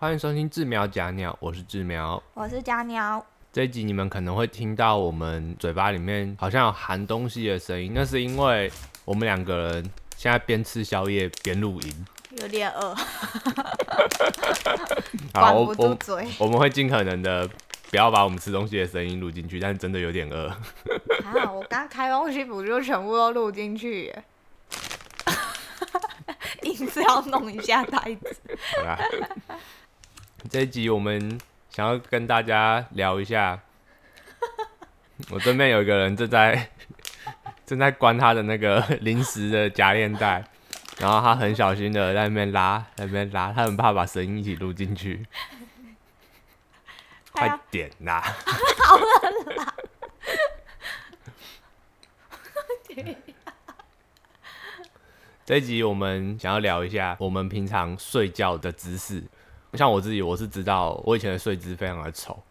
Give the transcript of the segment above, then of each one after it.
欢迎收听智苗假鸟，我是智苗。我是假鸟，这一集你们可能会听到我们嘴巴里面好像有含东西的声音，那是因为我们两个人现在边吃宵夜边录音。有点饿，好，管不住我我嘴。我们会尽可能的不要把我们吃东西的声音录进去，但是真的有点饿。啊，我刚开东西不就全部都录进去耶？硬是要弄一下袋子。这一集我们想要跟大家聊一下，我对面有一个人正在 正在关他的那个临时的夹链袋，然后他很小心的在那边拉，在那边拉，他很怕把声音一起录进去。快点啦！好了啦！这一集我们想要聊一下我们平常睡觉的姿势。像我自己，我是知道我以前的睡姿非常的丑，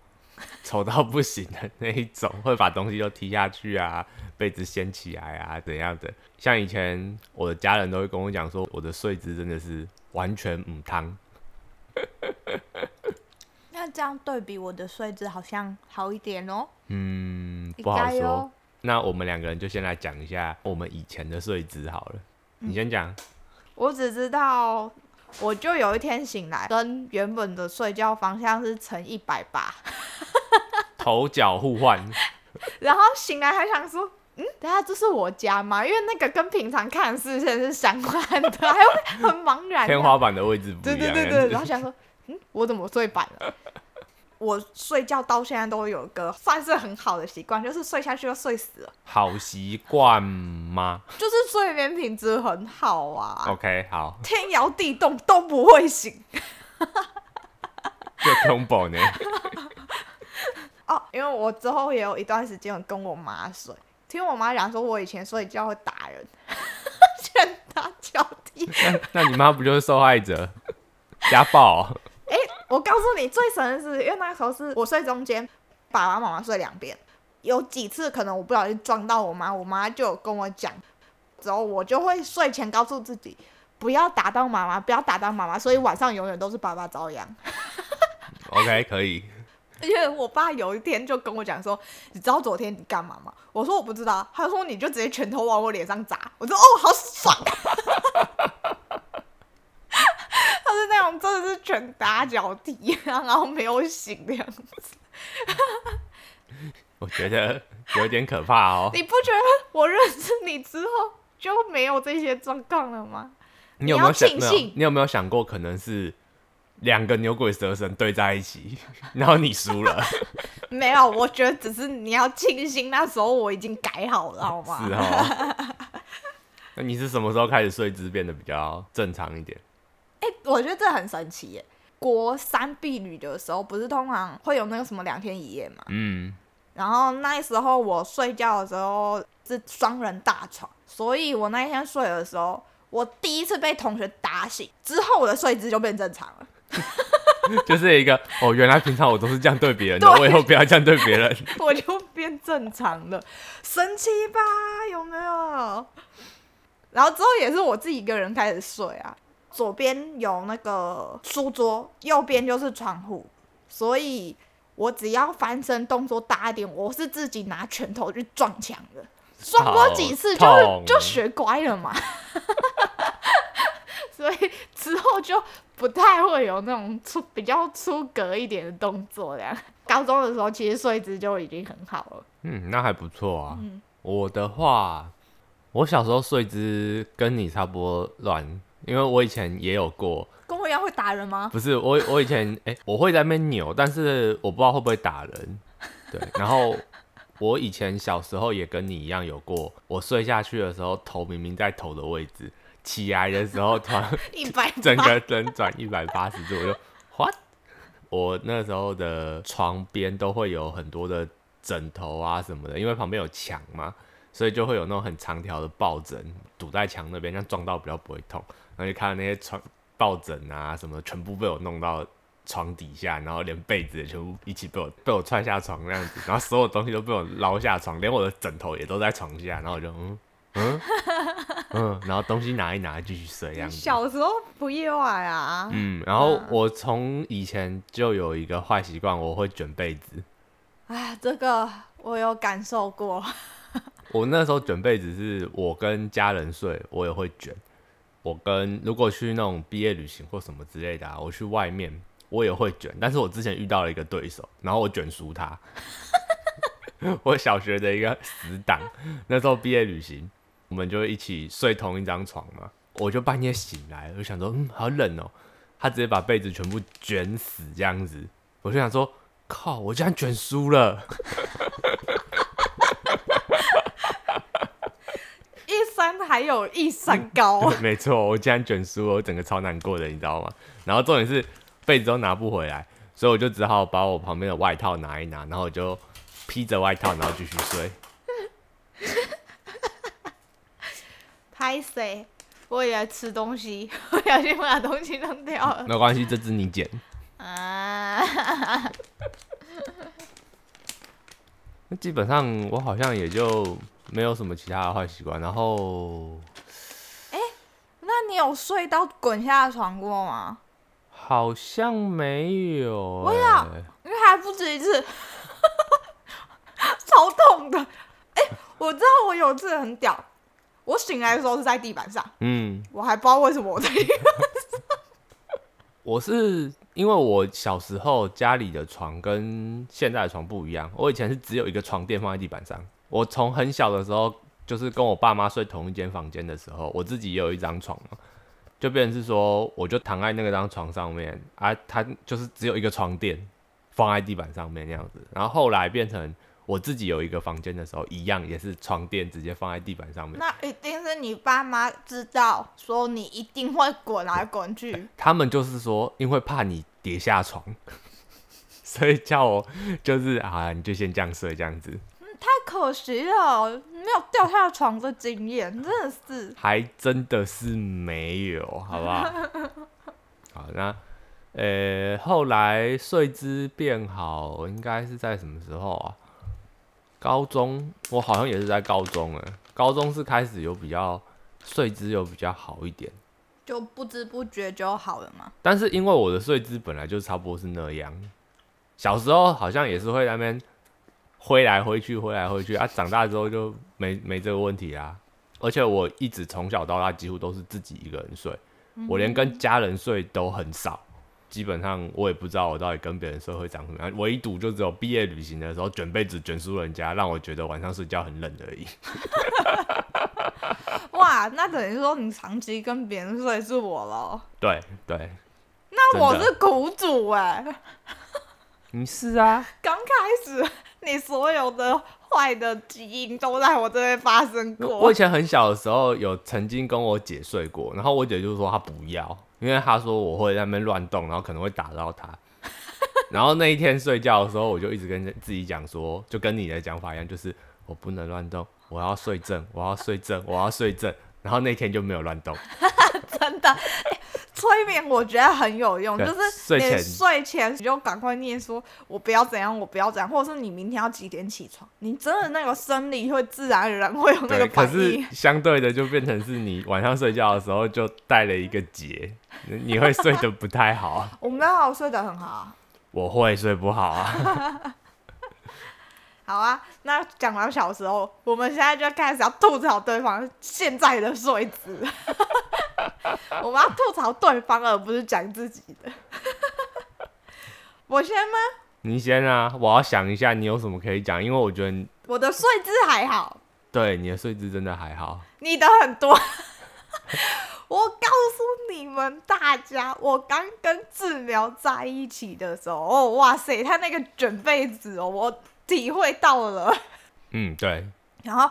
丑到不行的那一种，会把东西都踢下去啊，被子掀起来啊，怎样的。像以前我的家人都会跟我讲说，我的睡姿真的是完全母汤。那这样对比我的睡姿好像好一点哦。嗯，不好说。那我们两个人就先来讲一下我们以前的睡姿好了。你先讲。我只知道，我就有一天醒来，跟原本的睡觉方向是乘一百八，头脚互换，然后醒来还想说。嗯，等下这是我家吗？因为那个跟平常看的视线是相关的，还会很茫然。天花板的位置不对一样。对对对，然后想说，嗯，我怎么睡反了？我睡觉到现在都有一个算是很好的习惯，就是睡下去就睡死了，好习惯吗就是睡眠品质很好啊，？OK，好，天摇地动都不会醒 就 combo 呢。哦。因为我之后也有一段时间跟我妈睡，听我妈讲说，我以前睡觉会打人，拳打脚踢。那那你妈不就是受害者？家暴我告诉你，最神的是，因为那时候是我睡中间，爸爸妈妈睡两边，有几次可能我不小心撞到我妈，我妈就有跟我讲，之后我就会睡前告诉自己，不要打到妈妈，不要打到妈妈，所以晚上永远都是爸爸遭殃。OK，可以。因为我爸有一天就跟我讲说，你知道昨天你干嘛吗？我说我不知道，他说你就直接拳头往我脸上砸，我说哦，好爽。他是那种真的是拳打脚踢，然后没有醒的样子。我觉得有点可怕哦。你不觉得我认识你之后就没有这些状况了吗？你有没有想没有？你有没有想过，可能是两个牛鬼蛇神对在一起，然后你输了，没有，我觉得只是你要庆幸那时候我已经改好了，好吗？是哦。那你是什么时候开始睡姿变得比较正常一点？哎、我觉得这很神奇耶。国三避旅的时候，不是通常会有那个什么两天一夜嘛？嗯，然后那时候我睡觉的时候是双人大床，所以我那一天睡的时候，我第一次被同学打醒，之后我的睡姿就变正常了。就是一个哦，原来平常我都是这样对别人的，我以后不要这样对别人。我就变正常了，神奇吧？有没有？然后之后也是我自己一个人开始睡啊，左边有那个书桌，右边就是窗户，所以我只要翻身动作大一点，我是自己拿拳头去撞墙的，撞过几次就就学乖了嘛。所以之后就不太会有那种出比较出格一点的动作，这样。高中的时候其实睡姿就已经很好了。嗯，那还不错啊。嗯我的话，我小时候睡姿跟你差不多乱，因为我以前也有过，跟我一样会打人吗？不是我我以前哎、我会在那边扭，但是我不知道会不会打人。对，然后我以前小时候也跟你一样有过，我睡下去的时候头明明在头的位置，起来的时候突然 一百 整个人转一百八十度，我就 what？我那时候的床边都会有很多的枕头啊什么的，因为旁边有墙嘛，所以就会有那种很长条的抱枕堵在墙那边，这样撞到比较不会痛。然后就看到那些床抱枕啊什么，全部被我弄到床底下，然后连被子也全部一起被我被我踹下床那样子，然后所有东西都被我捞下床，连我的枕头也都在床下，然后我就嗯嗯嗯，然后东西拿一拿继续睡这样子。小时候不意外啊。嗯，然后嗯我从以前就有一个坏习惯，我会卷被子。哎，这个我有感受过。我那时候卷被子是我跟家人睡，我也会卷。我跟如果去那种毕业旅行或什么之类的、啊，我去外面我也会卷。但是我之前遇到了一个对手，然后我卷输他。我小学的一个死党，那时候毕业旅行，我们就一起睡同一张床嘛。我就半夜醒来，我想说，嗯，好冷哦、他直接把被子全部卷死这样子，我就想说，靠，我竟然卷输了。一山还有一山高。没错，我竟然卷输了，我整个超难过的，你知道吗？然后重点是被子都拿不回来，所以我就只好把我旁边的外套拿一拿，然后我就披着外套，然后继续睡。拍谁？我也在吃东西，我小心把东西弄掉了。没有关系，这只你捡。啊，那基本上我好像也就没有什么其他的坏习惯，然后哎那你有睡到滚下床过吗？好像没有、欸。我有因为还不止一次，超痛的。哎、我知道我有一次很屌，我醒来的时候是在地板上，嗯，我还不知道为什么我在地板上。我是因为我小时候家里的床跟现在的床不一样，我以前是只有一个床垫放在地板上。我从很小的时候，就是跟我爸妈睡同一间房间的时候，我自己也有一张床嘛，就变成是说，我就躺在那个张床上面啊，它就是只有一个床垫放在地板上面那样子。然后后来变成我自己有一个房间的时候，一样也是床垫直接放在地板上面。那一定是你爸妈知道，说你一定会滚来滚去。他们就是说，因为怕你跌下床，所以叫我就是啊，你就先这样睡这样子，太可惜了，没有掉下床的经验，真的是。还真的是没有，好不好？好，那呃，后来睡姿变好，应该是在什么时候啊？高中，我好像也是在高中哎，高中是开始有比较睡姿有比较好一点。就不知不觉就好了嘛。但是因为我的睡姿本来就差不多是那样，小时候好像也是会在那边挥来挥去，挥来挥去啊，长大之后就没没这个问题啦。而且我一直从小到大几乎都是自己一个人睡，我连跟家人睡都很少。基本上我也不知道我到底跟别人睡会长什么样，唯独就只有毕业旅行的时候卷被子卷输人家，让我觉得晚上睡觉很冷而已。哇，那等于说你长期跟别人睡是我喽，对对，那我是苦主哎、你是啊，刚开始你所有的坏的基因都在我这边发生过我以。前很小的时候有曾经跟我姐睡过，然后我姐就说她不要，因为她说我会在那边乱动，然后可能会打到她。然后那一天睡觉的时候，我就一直跟自己讲说，就跟你的讲法一样，就是我不能乱动，我要睡正，我要睡正，我要睡正。然后那天就没有乱动，真的，欸催眠我觉得很有用，就是你睡前你就赶快念说，我不要怎样，我不要怎样，或者是你明天要几点起床，你真的那个生理会自然而然会有那对。个反可是。相对的，就变成是你晚上睡觉的时候就带了一个结，你会睡得不太好。我没有睡得很好啊。我会睡不好啊。好啊，那讲完小时候，我们现在就开始要吐槽对方现在的睡姿。我们要吐槽对方，而不是讲自己的。我先吗？你先啊，我要想一下你有什么可以讲，因为我觉得我的睡姿还好，对你的睡姿真的还好。你的很多。我告诉你们大家，我刚跟志苗在一起的时候，哦，哇塞，他那个卷被子哦，我体会到了。嗯，对，然后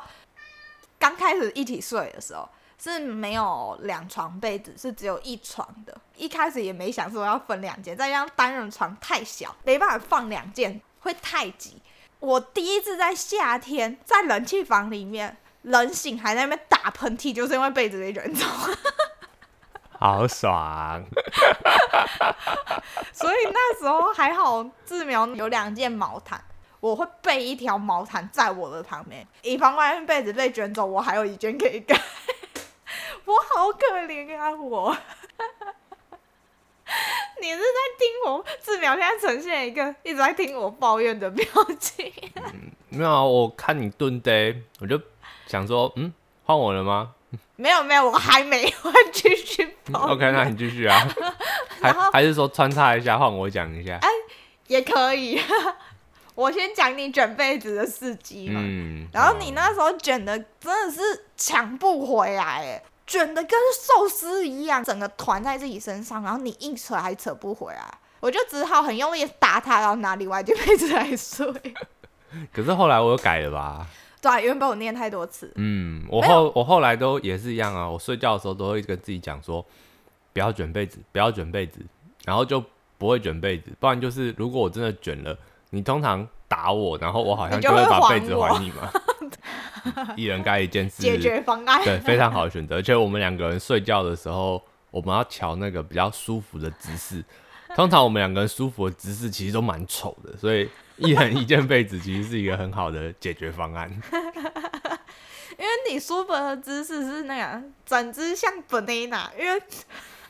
刚开始一起睡的时候是没有两床被子，是只有一床的。一开始也没想说要分两间，再加上单人床太小，没办法放两件，会太挤。我第一次在夏天在冷气房里面，冷醒还在那边打喷嚏，就是因为被子被卷走。好爽。所以那时候还好，志苗有两件毛毯，我我会备一条毛毯在我的旁边，以防万一被子被卷走，我还有一件可以盖。我好可怜啊，我。你是在听我志淼现在呈现一个一直在听我抱怨的表情？没有啊，我看你蹲呆，我就想说，嗯，换我了吗？没有没有，我还没换，继续抱怨。OK，那你继续啊。还还是说穿插一下，换我讲一下。哎 也可以。我先讲你卷被子的事迹嘛。嗯，然后你那时候卷的真的是抢不回来，哎，卷的跟寿司一样，整个团在自己身上，然后你硬扯还扯不回来，我就只好很用力地打他，然后拿另外一件被子来睡。可是后来我又改了吧？对啊，因为被我念太多次。嗯，我后我后来都也是一样啊。我睡觉的时候都会跟自己讲说，不要卷被子，不要卷被子，然后就不会卷被子。不然就是如果我真的卷了，你通常打我，然后我好像就会会把被子我还你嘛。一人盖一件是解决方案。对，非常好的选择。而且我们两个人睡觉的时候，我们要调那个比较舒服的姿势。通常我们两个人舒服的姿势其实都蛮丑的，所以一人一件被子其实是一个很好的解决方案。因为你舒服的姿势是那样，整只像 banana，因为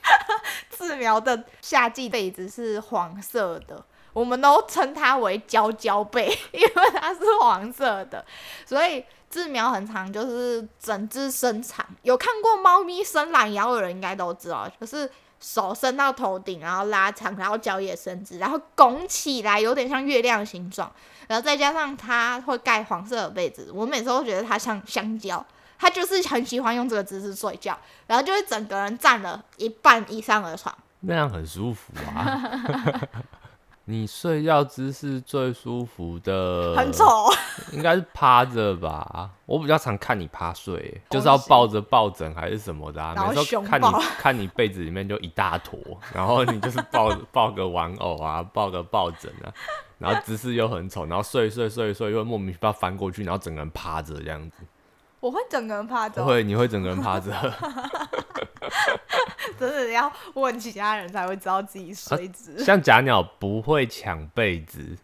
自描的夏季被子是黄色的，我们都称它为娇娇被，因为它是黄色的，所以自描很长，就是整只伸长。有看过猫咪伸懒腰的人应该都知道，就是手伸到头顶，然后拉长，然后脚也伸直，然后拱起来，有点像月亮的形状。然后再加上它会盖黄色的被子，我每次都觉得它像香蕉，它就是很喜欢用这个姿势睡觉，然后就会整个人占了一半以上的床。那样很舒服啊。你睡觉姿势最舒服的，很丑，应该是趴着吧。我比较常看你趴睡就是要抱着抱枕还是什么的啊。每次看你看你被子里面就一大坨，然后你就是抱 抱个玩偶啊，抱个抱枕啊，然后姿势又很丑，然后睡睡睡睡又莫名其妙翻过去，然后整个人趴着这样子。我会整个人趴着，会，你会整个人趴着。真的要问其他人才会知道自己睡姿。像假鸟不会抢被子，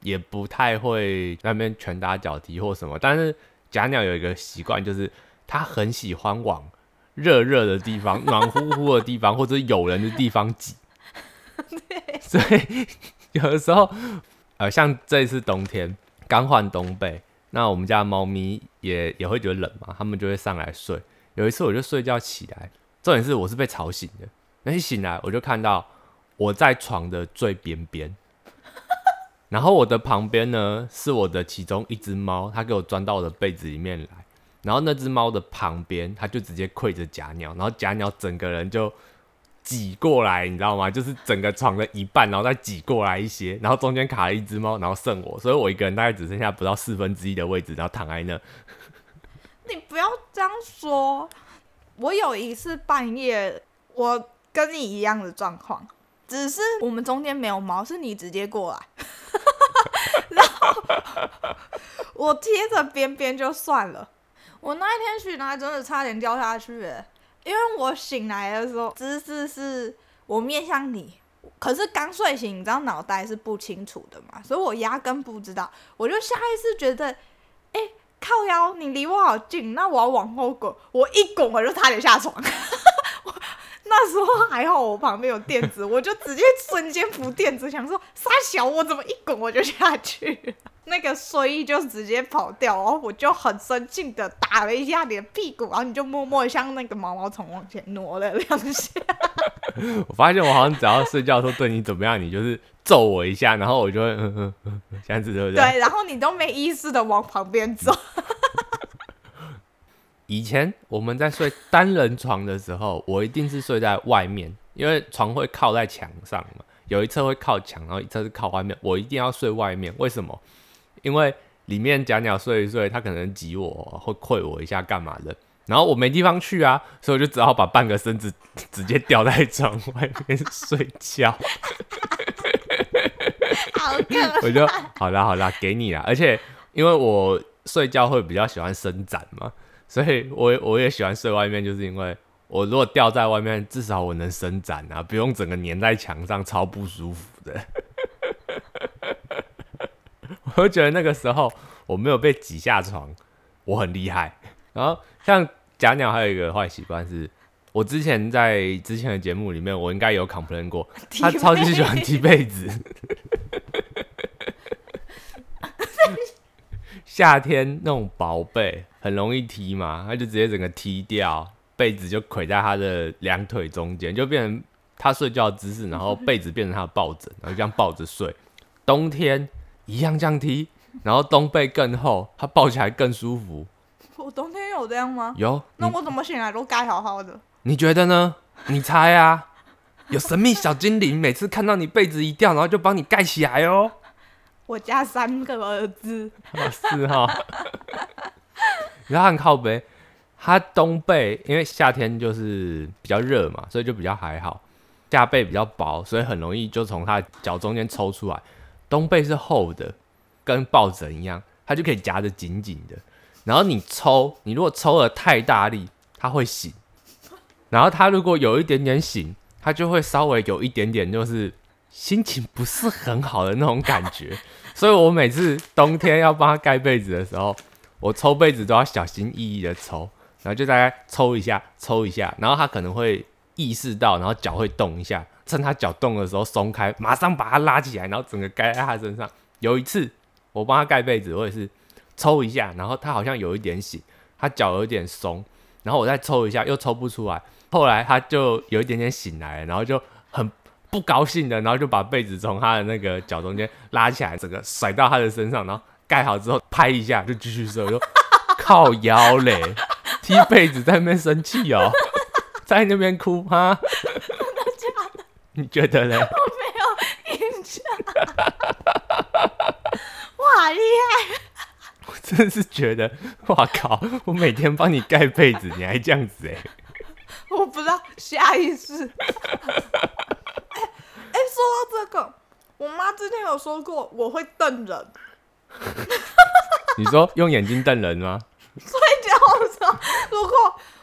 也不太会那边拳打脚踢或什么，但是假鸟有一个习惯，就是它很喜欢往热热的地方、暖乎乎的地方或者有人的地方挤。所以有的时候，呃，像这一次冬天刚换冬被，那我们家猫咪也也会觉得冷嘛，它们就会上来睡。有一次我就睡觉起来，重点是我是被吵醒的，那一醒来我就看到我在床的最边边，然后我的旁边呢是我的其中一只猫，它给我钻到我的被子里面来，然后那只猫的旁边，它就直接跪着假鸟，然后假鸟整个人就挤过来，你知道吗？就是整个床的一半，然后再挤过来一些，然后中间卡了一只猫，然后剩我，所以我一个人大概只剩下不到四分之一的位置，然后躺在那。你不要这样说。我有一次半夜，我跟你一样的状况，只是我们中间没有猫，是你直接过来，然后我贴着边边就算了。我那一天醒来真的差点掉下去耶，因为我醒来的时候姿势是我面向你，可是刚睡醒，你知道脑袋是不清楚的嘛，所以我压根不知道，我就下意识觉得，哎、靠腰，你离我好近，那我要往后滚，我一滚我就差点下床。那时候还好，我旁边有垫子，我就直接瞬间扶垫子，想说傻小，我怎么一滚我就下去？那个睡衣就直接跑掉，然后我就很生气的打了一下你的屁股，然后你就默默地像那个毛毛虫往前挪了两下。我发现我好像只要睡觉的时候对你怎么样，你就是揍我一下，然后我就会嗯嗯嗯，这样子对不对？对，然后你都没意识的往旁边走。以前我们在睡单人床的时候，我一定是睡在外面，因为床会靠在墙上嘛，有一侧会靠墙，然后一侧是靠外面，我一定要睡外面。为什么？因为里面假鸟睡一睡，它可能挤我，会跪我一下干嘛的，然后我没地方去啊，所以我就只好把半个身子直接吊在床外面睡觉。好我就好啦好啦，给你啦。而且因为我睡觉会比较喜欢伸展嘛，所以我我也喜欢睡外面，就是因为我如果吊在外面，至少我能伸展啊，不用整个粘在墙上，超不舒服的。我就觉得那个时候我没有被挤下床，我很厉害。然后像假鸟还有一个坏习惯是，我之前在之前的节目里面，我应该有 complain 过，他超级喜欢踢被子。夏天那种薄被很容易踢嘛，他就直接整个踢掉，被子就捆在他的两腿中间，就变成他睡觉的姿势，然后被子变成他的抱枕，然后这样抱着睡。冬天一样这样踢，然后冬被更厚，他抱起来更舒服。我冬天有这样吗？有，那我怎么醒来都盖好好的？你觉得呢？你猜啊？有神秘小精灵，每次看到你被子一掉，然后就帮你盖起来哦。我家三个儿子，是哈。然后很靠背，他冬被，因为夏天就是比较热嘛，所以就比较还好。夏被比较薄，所以很容易就从他脚中间抽出来。冬被是厚的，跟抱枕一样，它就可以夹得紧紧的。然后你抽，你如果抽的太大力，它会醒。然后它如果有一点点醒，它就会稍微有一点点就是心情不是很好的那种感觉。所以我每次冬天要帮他盖被子的时候，我抽被子都要小心翼翼的抽，然后就大概抽一下，抽一下，然后他可能会意识到，然后脚会动一下，趁他脚动的时候松开，马上把他拉起来，然后整个盖在他身上。有一次我帮他盖被子，我也是抽一下，然后他好像有一点醒，他脚有点松，然后我再抽一下，又抽不出来，后来他就有一点点醒来，然后就很。不高兴的，然后就把被子从他的那个脚中间拉起来，整个甩到他的身上，然后盖好之后拍一下就继续说 靠腰嘞，踢被子在那边生气哦，在那边哭哈？真的假的？你觉得嘞？我没有印象。哇，厉害！我真的是觉得，哇靠！我每天帮你盖被子，你还这样子哎？我不知道，下意识。哎，说到这个，我妈之前有说过我会瞪人。你说用眼睛瞪人吗？所以讲，我说，如果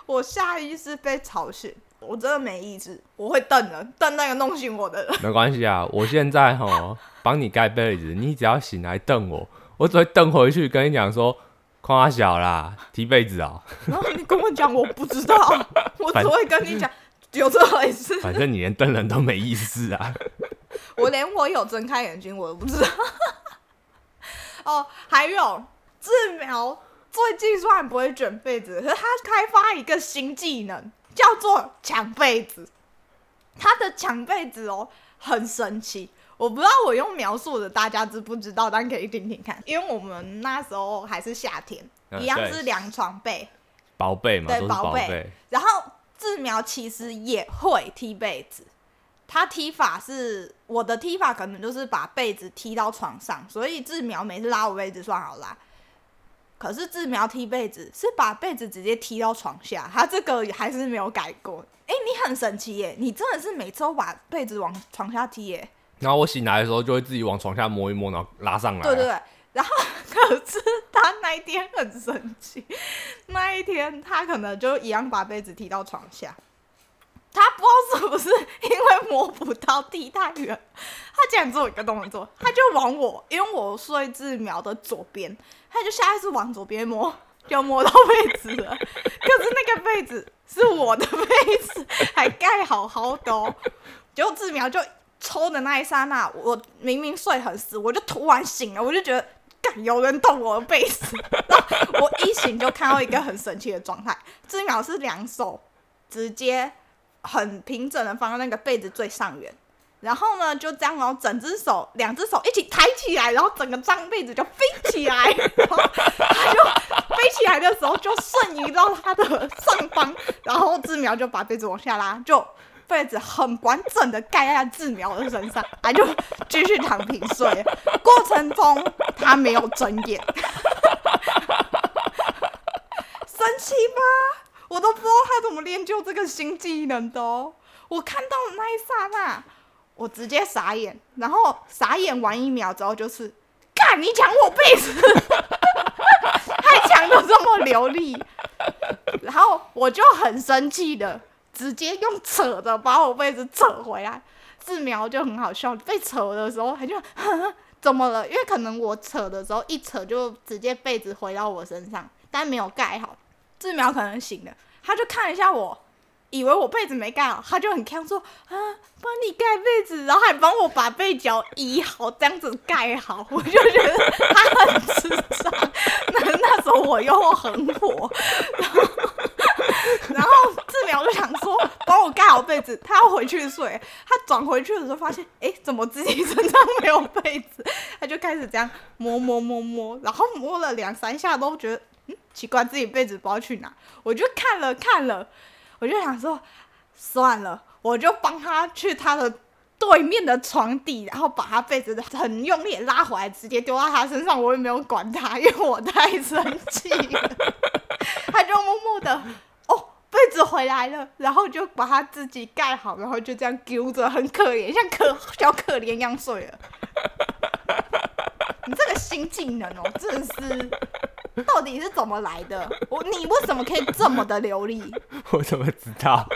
我下意识被吵醒，我真的没意志，我会瞪人，瞪那个弄醒我的人。没关系啊，我现在哈帮你盖被子，你只要醒来瞪我，我只会瞪回去跟你讲说，夸小啦，踢被子啊。然后你跟我讲，我不知道，我只会跟你讲。有这回事？反正你连瞪人都没意思啊！我连我有睁开眼睛我都不知道。哦，还有志苗最近虽然不会卷被子，可是他开发一个新技能，叫做抢被子。他的抢被子哦，很神奇。我不知道我用描述的大家知不知道，但可以听听看。因为我们那时候还是夏天，一样是凉床被，薄被嘛，对，薄被。然后。志苗其实也会踢被子，他踢法是我的踢法，可能就是把被子踢到床上，所以志苗每次拉我被子算好啦。可是志苗踢被子是把被子直接踢到床下，他这个还是没有改过。哎，你很神奇耶，你真的是每次都把被子往床下踢耶。然后我醒来的时候就会自己往床下摸一摸，然后拉上来。对对对。然后，可是他那一天很神奇，那一天他可能就一样把被子踢到床下，他不知道是不是因为摸不到地太远，他竟然做一个动作，他就往我，因为我睡字苗的左边，他就下意识往左边摸，就摸到被子了。可是那个被子是我的被子，还盖好好的哦。结果字苗就抽的那一刹那，我明明睡很死，我就突然醒了，我就觉得。有人动我的被子，然后我一醒就看到一个很神奇的状态，这秒是两手直接很平整的放在那个被子最上缘，然后呢就这样哦，整只手两只手一起抬起来，然后整个张被子就飞起来，然后他就飞起来的时候就瞬移到他的上方，然后志苗就把被子往下拉，就。被子很完整的盖在志苗的身上，他就继续躺平睡。过程中他没有睁眼，生气吗？我都不知道他怎么练就这个新技能的哦。我看到那一刹那，我直接傻眼，然后傻眼完一秒之后就是，干你抢我被子，还抢的这么流利，然后我就很生气的。直接用扯的把我被子扯回来，志苗就很好笑，被扯的时候他就 怎么了？因为可能我扯的时候一扯就直接被子回到我身上，但没有盖好。志苗可能醒了，他就看一下我。以为我被子没盖好，他就很呛说啊，帮你盖被子，然后还帮我把被角移好，这样子盖好，我就觉得他很智障。那那时候我又很火，然后然后志苗就想说帮我盖好被子，他要回去睡。他转回去的时候发现，哎，怎么自己身上没有被子？他就开始这样摸摸摸摸，然后摸了两三下都觉得嗯奇怪，自己被子不知道去哪。我就看了看了。我就想说，算了，我就帮他去他的对面的床底，然后把他被子很用力拉回来，直接丢到他身上。我也没有管他，因为我太生气了。他就默默的，哦，被子回来了，然后就把他自己盖好，然后就这样丢着，很可怜，像可小可怜一样睡了。你这个新技能哦，真的是。到底是怎么来的？我你为什么可以这么的流利？我怎么知道？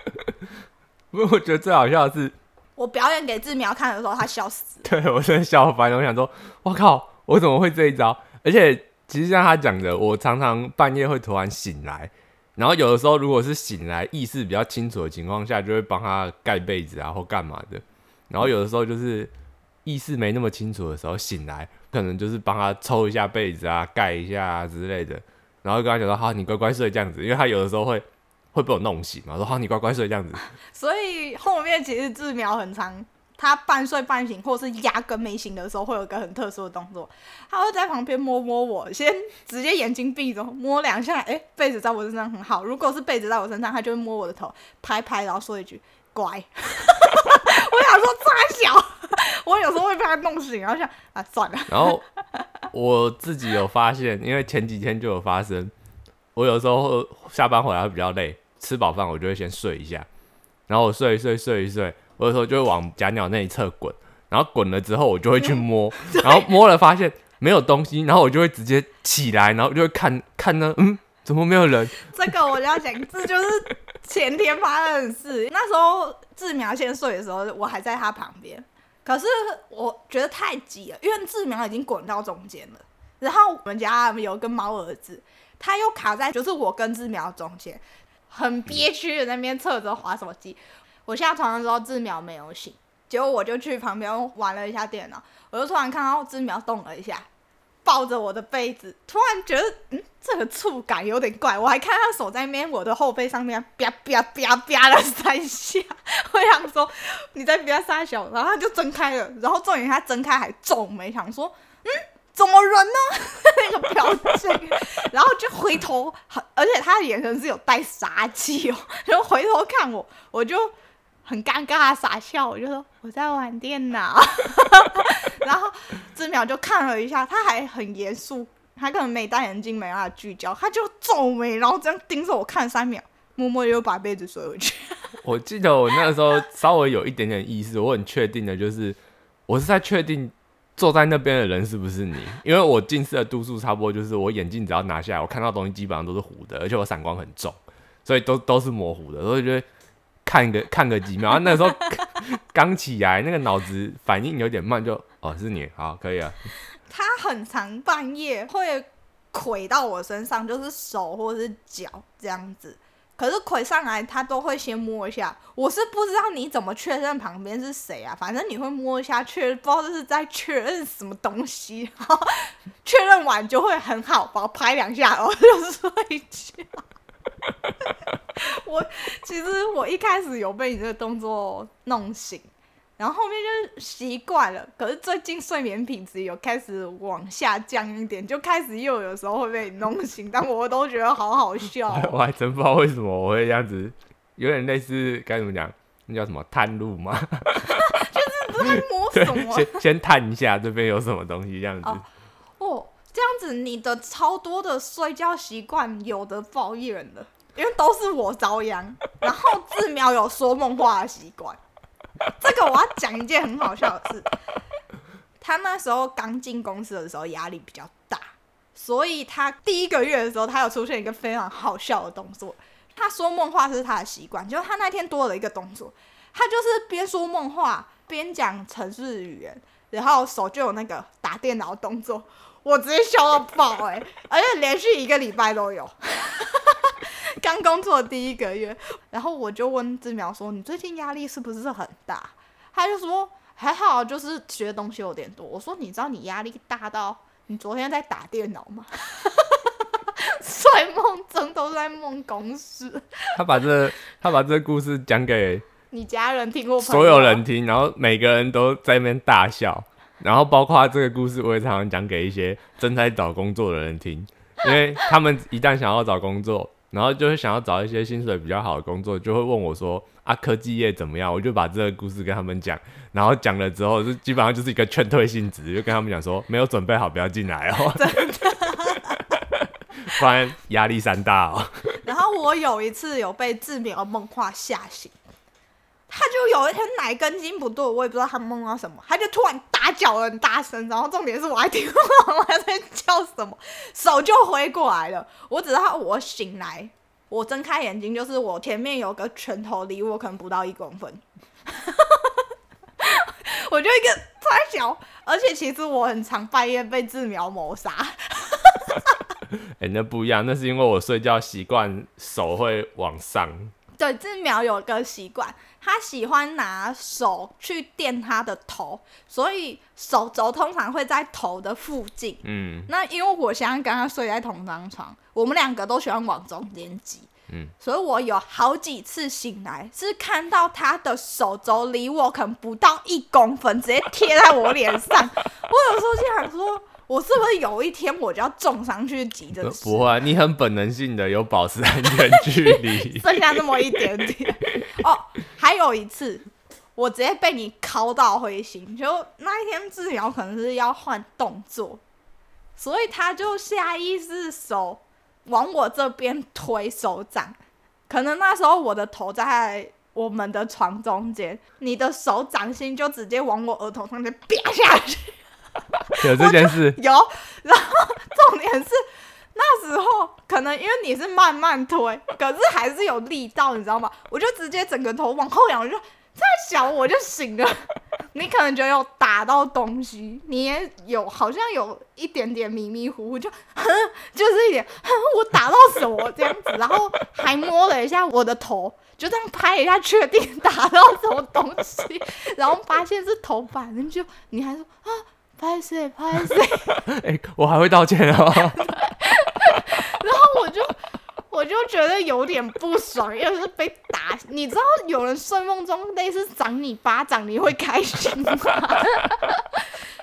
不过，我觉得最好笑的是，我表演给志苗看的时候，他笑死。对我真的笑翻了。我想说，我靠，我怎么会这一招？而且其实像他讲的，我常常半夜会突然醒来，然后有的时候如果是醒来意识比较清楚的情况下，就会帮他盖被子啊或干嘛的。然后有的时候就是意识没那么清楚的时候醒来。可能就是帮他抽一下被子啊，盖一下啊之类的，然后跟他讲说：“好，你乖乖睡这样子。”因为他有的时候会 会被我弄醒嘛，说：“好，你乖乖睡这样子。”所以后面其实治苗很长，他半睡半醒或是压根没醒的时候，会有一个很特殊的动作，他会在旁边摸摸我，先直接眼睛闭着摸两下，哎，被子在我身上很好。如果是被子在我身上，他就会摸我的头，拍拍，然后说一句：“乖。” 我想说抓小。我有时候会被他弄醒，然后想啊算了。然后我自己有发现，因为前几天就有发生，我有时候下班回来会比较累，吃饱饭我就会先睡一下，然后我睡一睡睡一睡，我有时候就会往假鸟那一侧滚，然后滚了之后我就会去摸，然后摸了发现没有东西，然后我就会直接起来，然后就会看看呢，嗯，怎么没有人？这个我就要讲，这就是前天发生的事。那时候志苗先睡的时候，我还在他旁边。可是我觉得太挤了，因为志苗已经滚到中间了。然后我们家有个猫儿子，他又卡在就是我跟志苗中间，很憋屈的那边侧着滑手机。我下床的时候，志苗没有醒，结果我就去旁边玩了一下电脑，我就突然看到志苗动了一下。抱着我的被子，突然觉得，嗯，这个触感有点怪。我还看他手在面我的后背上面，啪啪啪啪了三下。我想说，你在啪三下，然后他就睁开了，然后重点他睁开还皱眉，想说，嗯，怎么人呢？那个表情，然后就回头，而且他的眼神是有带杀气哦，然后回头看我，我就。很尴尬，傻笑，我就说我在玩电脑，然后志淼就看了一下，他还很严肃，他可能没戴眼镜，没办法聚焦，他就皱眉，然后这样盯着我看三秒，默默又把被子收回去。我记得我那个时候稍微有一点点意思，我很确定的就是，我是在确定坐在那边的人是不是你，因为我近视的度数差不多，就是我眼镜只要拿下来，我看到东西基本上都是糊的，而且我散光很重，所以都都是模糊的，所以觉得。看个看个几秒，那时候 刚起来，那个脑子反应有点慢，就哦是你，好可以啊。他很长半夜会跪到我身上，就是手或者是脚这样子。可是跪上来，他都会先摸一下。我是不知道你怎么确认旁边是谁啊？反正你会摸一下，确认不知道这是在确认什么东西。确认完就会很好，把我拍两下，然后就睡觉。我其实我一开始有被你这个动作弄醒，然后后面就习惯了。可是最近睡眠品质有开始往下降一点，就开始又有时候会被你弄醒，但我都觉得好好笑。我还真不知道为什么我会这样子，有点类似该怎么讲，那叫什么探路吗？就是在摸什么？先先探一下这边有什么东西这样子。哦，这样子你的超多的睡觉习惯有的抱怨了。因为都是我遭殃，然后志苗有说梦话的习惯。这个我要讲一件很好笑的事。他那时候刚进公司的时候压力比较大，所以他第一个月的时候，他有出现一个非常好笑的动作。他说梦话是他的习惯，就他那天多了一个动作，他就是边说梦话边讲城市语言，然后手就有那个打电脑动作，我直接笑到爆哎、而且连续一个礼拜都有。刚工作第一个月，然后我就问志苗说：“你最近压力是不是很大？”他就说：“还好，就是学东西有点多。”我说：“你知道你压力大到你昨天在打电脑吗？睡梦中都在梦公司。他把这他把这故事讲给你家人听过？所有人听，然后每个人都在那边大笑，然后包括这个故事，我也常常讲给一些正在找工作的人听，因为他们一旦想要找工作，然后就会想要找一些薪水比较好的工作，就会问我说：“啊，科技业怎么样？”我就把这个故事跟他们讲，然后讲了之后，就基本上就是一个劝退性质，就跟他们讲说：“没有准备好，不要进来哦。” 不然压力山大哦。然后我有一次有被志苗梦话吓醒，他就有一天奶根筋不对，我也不知道他梦到什么，他就突然打脚很大声，然后重点是我还听不懂他在叫什么，手就挥过来了。我只知道我醒来，我睁开眼睛，就是我前面有个拳头离我可能不到一公分，我就一个太小，而且其实我很常半夜被自苗谋杀。哎、那不一样，那是因为我睡觉习惯手会往上。对，自苗有个习惯，他喜欢拿手去垫他的头，所以手肘通常会在头的附近。嗯，那因为我现在跟他睡在同张床，我们两个都喜欢往中间挤，嗯，所以我有好几次醒来是看到他的手肘离我可能不到一公分，直接贴在我脸上。我有时候就想说，我是不是有一天我就要重伤去急诊室？不会啊、你很本能性的有保持安全距离。剩下那么一点点。哦，还有一次，我直接被你敲到灰心。就那一天治疗可能是要换动作，所以他就下意识手往我这边推手掌。可能那时候我的头在我们的床中间，你的手掌心就直接往我额头上面啪下去。有这件事，有，然后重点是那时候可能因为你是慢慢推，可是还是有力道，你知道吗？我就直接整个头往后仰，我就再小我就醒了。你可能觉得有打到东西，你也有好像有一点点迷迷糊糊，就哼，就是一点哼，我打到什么这样子，然后还摸了一下我的头，就这样拍一下，确定打到什么东西，然后发现是头发，你就你还说啊。拍谁拍谁，哎、我还会道歉哦。然后我就我就觉得有点不爽，又是被打。你知道有人睡梦中类似掌你巴掌，你会开心吗？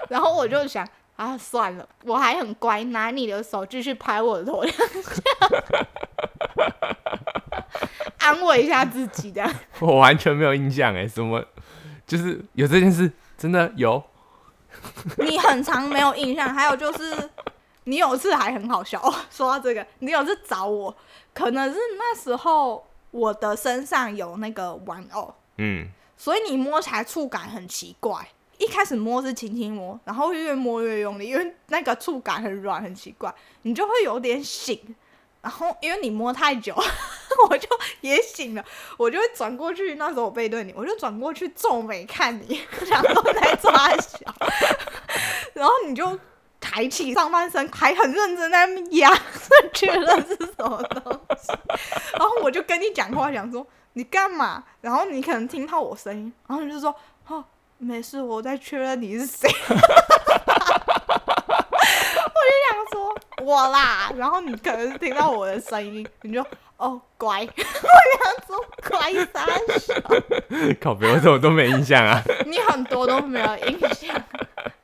然后我就想啊，算了，我还很乖，拿你的手继续拍我的头安慰一下自己的。我完全没有印象哎，什么就是有这件事，真的有。你很长没有印象，还有就是你有次还很好笑。哦、说到这个，你有次找我，可能是那时候我的身上有那个玩偶，嗯，所以你摸起来触感很奇怪。一开始摸是轻轻摸，然后越摸越用力，因为那个触感很软，很奇怪，你就会有点醒。然后因为你摸太久，我就也醒了，我就会转过去。那时候我背对你，我就转过去皱眉看你，想说在抓小，然后你就抬起上半身，还很认真在那边压，确认是什么东西。然后我就跟你讲话，想说你干嘛？然后你可能听到我声音，然后你就说哦没事，我在确认你是谁。我啦，然后你可能是听到我的声音，你就哦乖，我想说乖三小，靠别，我怎么都没印象啊？你很多都没有印象，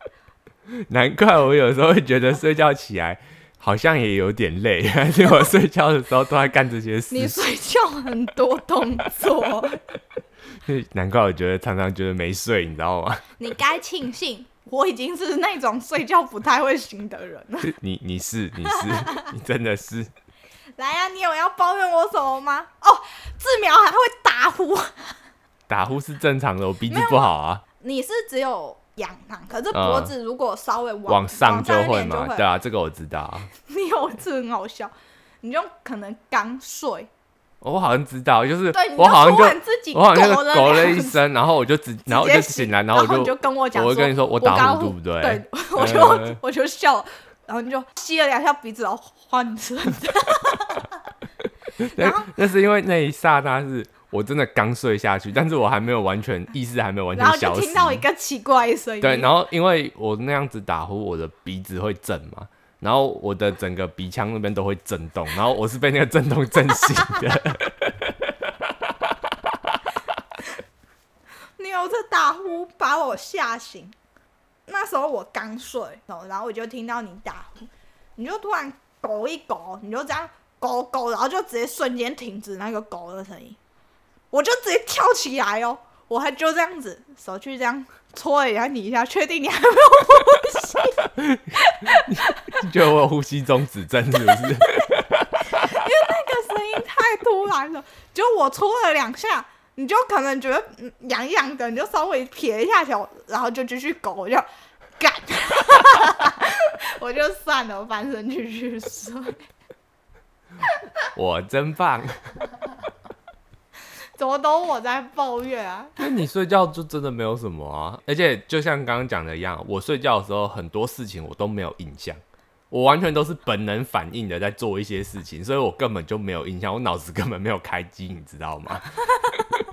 难怪我有时候会觉得睡觉起来好像也有点累，而且我睡觉的时候都在干这些事。你睡觉很多动作，难怪我觉得常常觉得没睡，你知道吗？你该庆幸我已经是那种睡觉不太会醒的人了。你你是你是 你真的是，来呀、啊，你有要抱怨我什么吗？哦，志苗还会打呼，打呼是正常的，我鼻子不好啊，你是只有仰躺，可是脖子如果稍微往、往上就会就嘛，对啊，这个我知道啊。你有一次很好笑，你就可能刚睡，我好像知道，就是对，我好像就自己我好像狗了一声，然后我就直，然后我就醒来，然后我你就跟我讲，我会跟你说我打呼，对不对？对，我就、呃我就笑，然后你就吸了两下鼻子，然后换成 然后那那是因为那一刹那是我真的刚睡下去，但是我还没有完全意识还没有完全 然后就。听到一个奇怪的声音，对，然后因为我那样子打呼，我的鼻子会震嘛，然后我的整个鼻腔那边都会震动，然后我是被那个震动震醒的。你有次打呼把我吓醒，那时候我刚睡，然后我就听到你打呼，你就突然狗一狗，你就这样狗狗，然后就直接瞬间停止那个狗的声音，我就直接跳起来哦，我还就这样子手去这样戳了一下你一下，确定你还没有呼吸，你觉得我有呼吸中止症是不是？因为那个声音太突然了，就我搓了两下。你就可能觉得嗯痒痒的，你就稍微撇一下头，然后就继续狗，我就 干，我就算了，我翻身继续睡。我真棒。怎么都我在抱怨啊？那你睡觉就真的没有什么啊，而且就像刚刚讲的一样，我睡觉的时候很多事情我都没有印象，我完全都是本能反应的在做一些事情，所以我根本就没有印象，我脑子根本没有开机，你知道吗？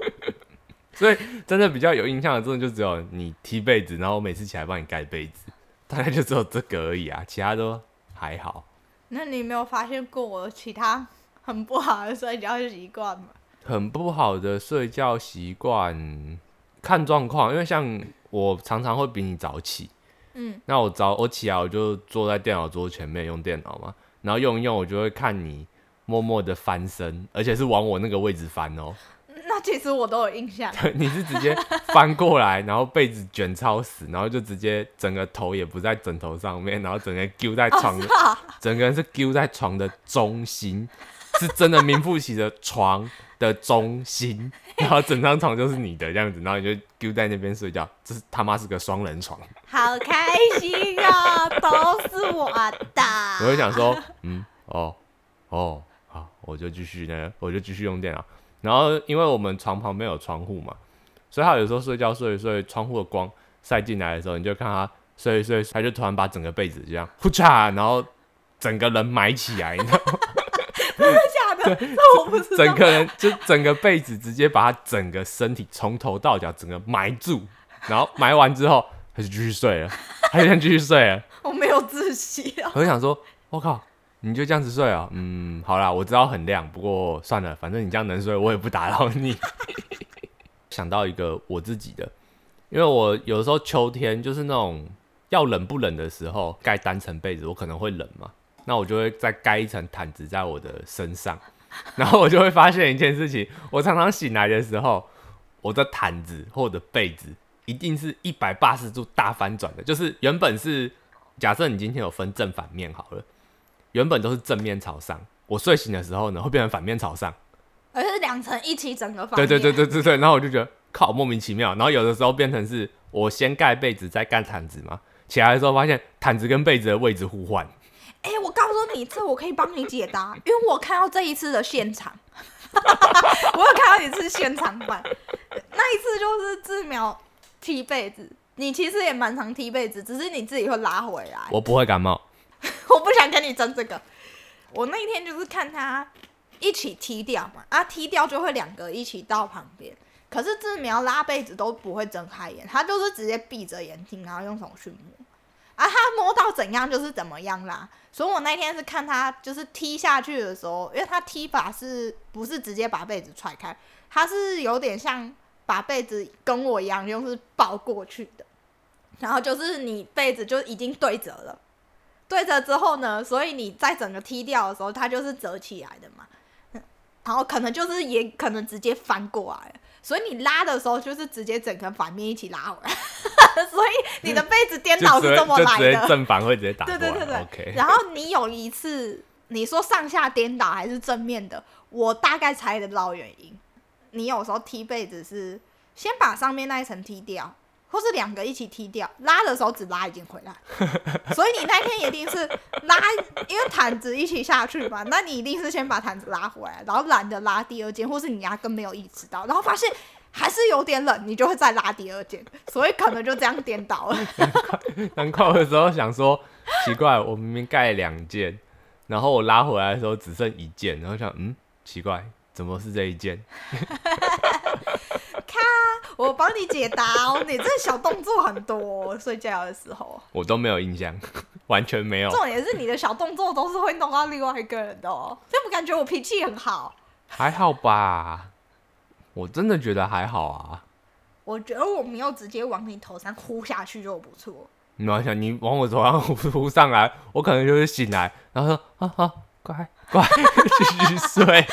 所以真的比较有印象的，真的就只有你踢被子，然后我每次起来帮你盖被子，大概就只有这个而已啊，其他都还好。那你没有发现过我其他很不好的睡觉习惯吗？很不好的睡觉习惯，看状况，因为像我常常会比你早起，嗯，那我早我起来我就坐在电脑桌前面用电脑嘛，然后用一用，我就会看你默默的翻身，而且是往我那个位置翻哦、那其实我都有印象。你是直接翻过来，然后被子卷超死，然后就直接整个头也不在枕头上面，然后整个丢在床 的，整个人是丢在床的中心，是真的名副其实床的中心，然后整张床就是你的这样子，然后你就丢在那边睡觉，这是他妈是个双人床。好开心啊，都是我的。我就想说，嗯，哦，哦，好，我就继续呢，我就继续用电脑。然后因为我们床旁边有窗户嘛，所以他有时候睡觉睡一睡，窗户的光晒进来的时候，你就看他睡一睡，他就突然把整个被子这样呼嚓，然后整个人埋起来，你知道吗？我不知道。整个人就整个被子直接把他整个身体从头到脚整个埋住，然后埋完之后他就继续睡了，他就这样继续睡了。我没有窒息啊。我就想说，我靠，你就这样子睡啊？嗯，好啦，我知道很亮，不过算了，反正你这样能睡，我也不打扰你。想到一个我自己的，因为我有的时候秋天就是那种要冷不冷的时候，盖单层被子，我可能会冷嘛，那我就会再盖一层毯子在我的身上，然后我就会发现一件事情，我常常醒来的时候，我的毯子或者被子一定是一百八十度大翻转的，就是原本是假设你今天有分正反面好了，原本都是正面朝上，我睡醒的时候呢会变成反面朝上。而是两层一起整个房对对对对，对对对，然后我就觉得靠莫名其妙，然后有的时候变成是我先盖被子再盖毯子嘛，起来的时候发现毯子跟被子的位置互换，哎、我告诉你，这我可以帮你解答，因为我看到这一次的现场，我有看到一次现场版，那一次就是志苗踢被子，你其实也蛮常踢被子，只是你自己会拉回来。我不会感冒，我不想跟你争这个。我那一天就是看他一起踢掉嘛，啊，踢掉就会两个一起到旁边。可是志苗拉被子都不会睁开眼，他就是直接闭着眼睛，然后用手去摸。啊，他摸到怎样就是怎么样啦。所以我那天是看他就是踢下去的时候，因为他踢法是不是直接把被子踹开，他是有点像把被子跟我一样，用是抱过去的。然后就是你被子就已经对折了。对折之后呢，所以你在整个踢掉的时候，它就是折起来的嘛。然后可能就是也可能直接翻过来，所以你拉的时候就是直接整个反面一起拉回来，所以你的被子颠倒是这么来的。正反会直接打过来。对对对对 OK，然后你有一次你说上下颠倒还是正面的，我大概猜得到原因。你有时候踢被子是先把上面那一层踢掉，或是两个一起踢掉，拉的时候只拉一件回来，所以你那天一定是拉，因为毯子一起下去嘛，那你一定是先把毯子拉回来，然后懒得拉第二件，或是你压根没有意识到，然后发现还是有点冷，你就会再拉第二件，所以可能就这样颠倒了。难怪我有时候想说，奇怪，我明明盖两件，然后我拉回来的时候只剩一件，然后想，嗯，奇怪，怎么是这一件？咔，我帮你解答哦，你这小动作很多，睡觉的时候，我都没有印象，完全没有。重点是你的小动作都是会弄到另外一个人的哦，这不感觉我脾气很好？还好吧，我真的觉得还好啊。我觉得我没有直接往你头上呼下去就不错。你要想，你往我头上呼呼上来，我可能就是醒来，然后说啊啊，乖乖，继续 睡。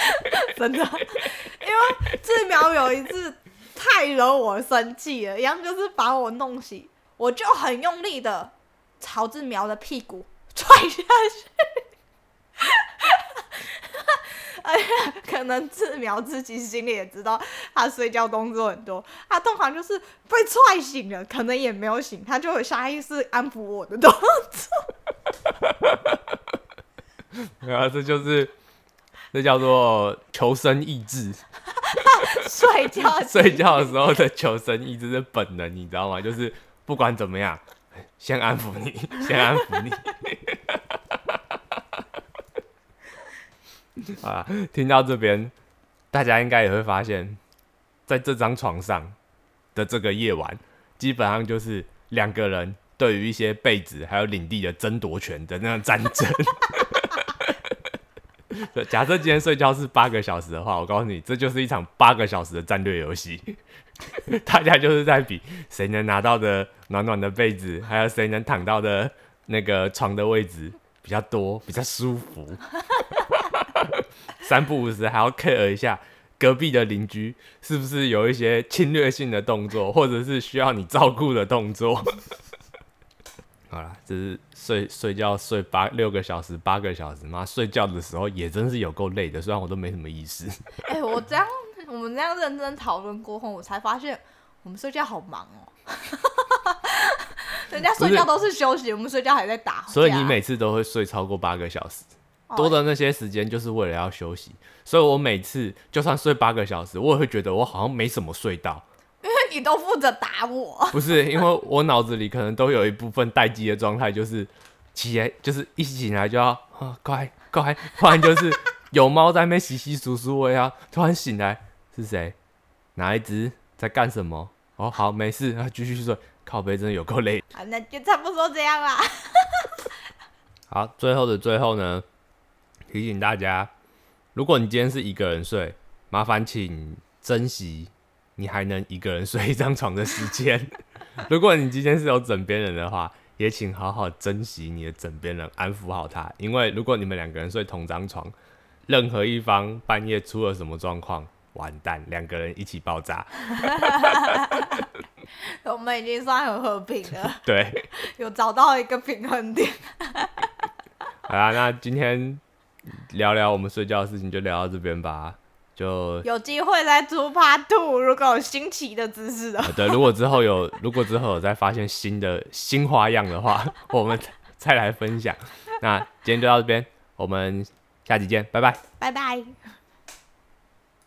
真的，因为志苗有一次太惹我生气了，一样就是把我弄醒，我就很用力的朝志苗的屁股踹下去。哎呀，可能志苗自己心里也知道，他睡觉动作很多，他通常就是被踹醒了，可能也没有醒，他就有下意识安抚我的动作。没有，这就是这叫做求生意志。睡觉 睡觉的时候的求生意志是本能，你知道吗？就是不管怎么样，先安抚你，先安抚你。啊，听到这边，大家应该也会发现，在这张床上的这个夜晚，基本上就是两个人对于一些被子还有领地的争夺权的那种战争。假设今天睡觉是八个小时的话，我告诉你，这就是一场八个小时的战略游戏。大家就是在比谁能拿到的暖暖的被子，还有谁能躺到的那个床的位置比较多，比较舒服。三不五时还要 care 一下隔壁的邻居是不是有一些侵略性的动作，或者是需要你照顾的动作。好了，这是睡睡觉睡八六个小时、八个小时妈睡觉的时候也真是有够累的，虽然我都没什么意思。哎、我这样我们这样认真讨论过后，我才发现我们睡觉好忙哦。人家睡觉都是休息，我们睡觉还在打。所以你每次都会睡超过八个小时，多的那些时间就是为了要休息。所以我每次就算睡八个小时，我也会觉得我好像没什么睡到。你都负责打我。不是，因为我脑子里可能都有一部分待机的状态，就是起来就是一醒来就要啊乖乖，不然就是有猫在那边洗洗簌簌，我也要突然醒来是谁？哪一只在干什么？哦，好，没事，啊，继续睡。靠背真的有够累。啊，那就差不多这样啦。好，最后的最后呢，提醒大家，如果你今天是一个人睡，麻烦请珍惜你还能一个人睡一张床的时间。如果你今天是有枕边人的话，也请好好珍惜你的枕边人，安抚好他。因为如果你们两个人睡同张床，任何一方半夜出了什么状况，完蛋，两个人一起爆炸。我们已经算很和平了，对，有找到一个平衡点。好啦，那今天聊聊我们睡觉的事情，就聊到这边吧。就有机会再出 Part Two，如果有新奇的知识的对，如果之后有，如果之后有再发现新的新花样的话，我们 再来分享。那今天就到这边，我们下期见，拜拜。拜拜。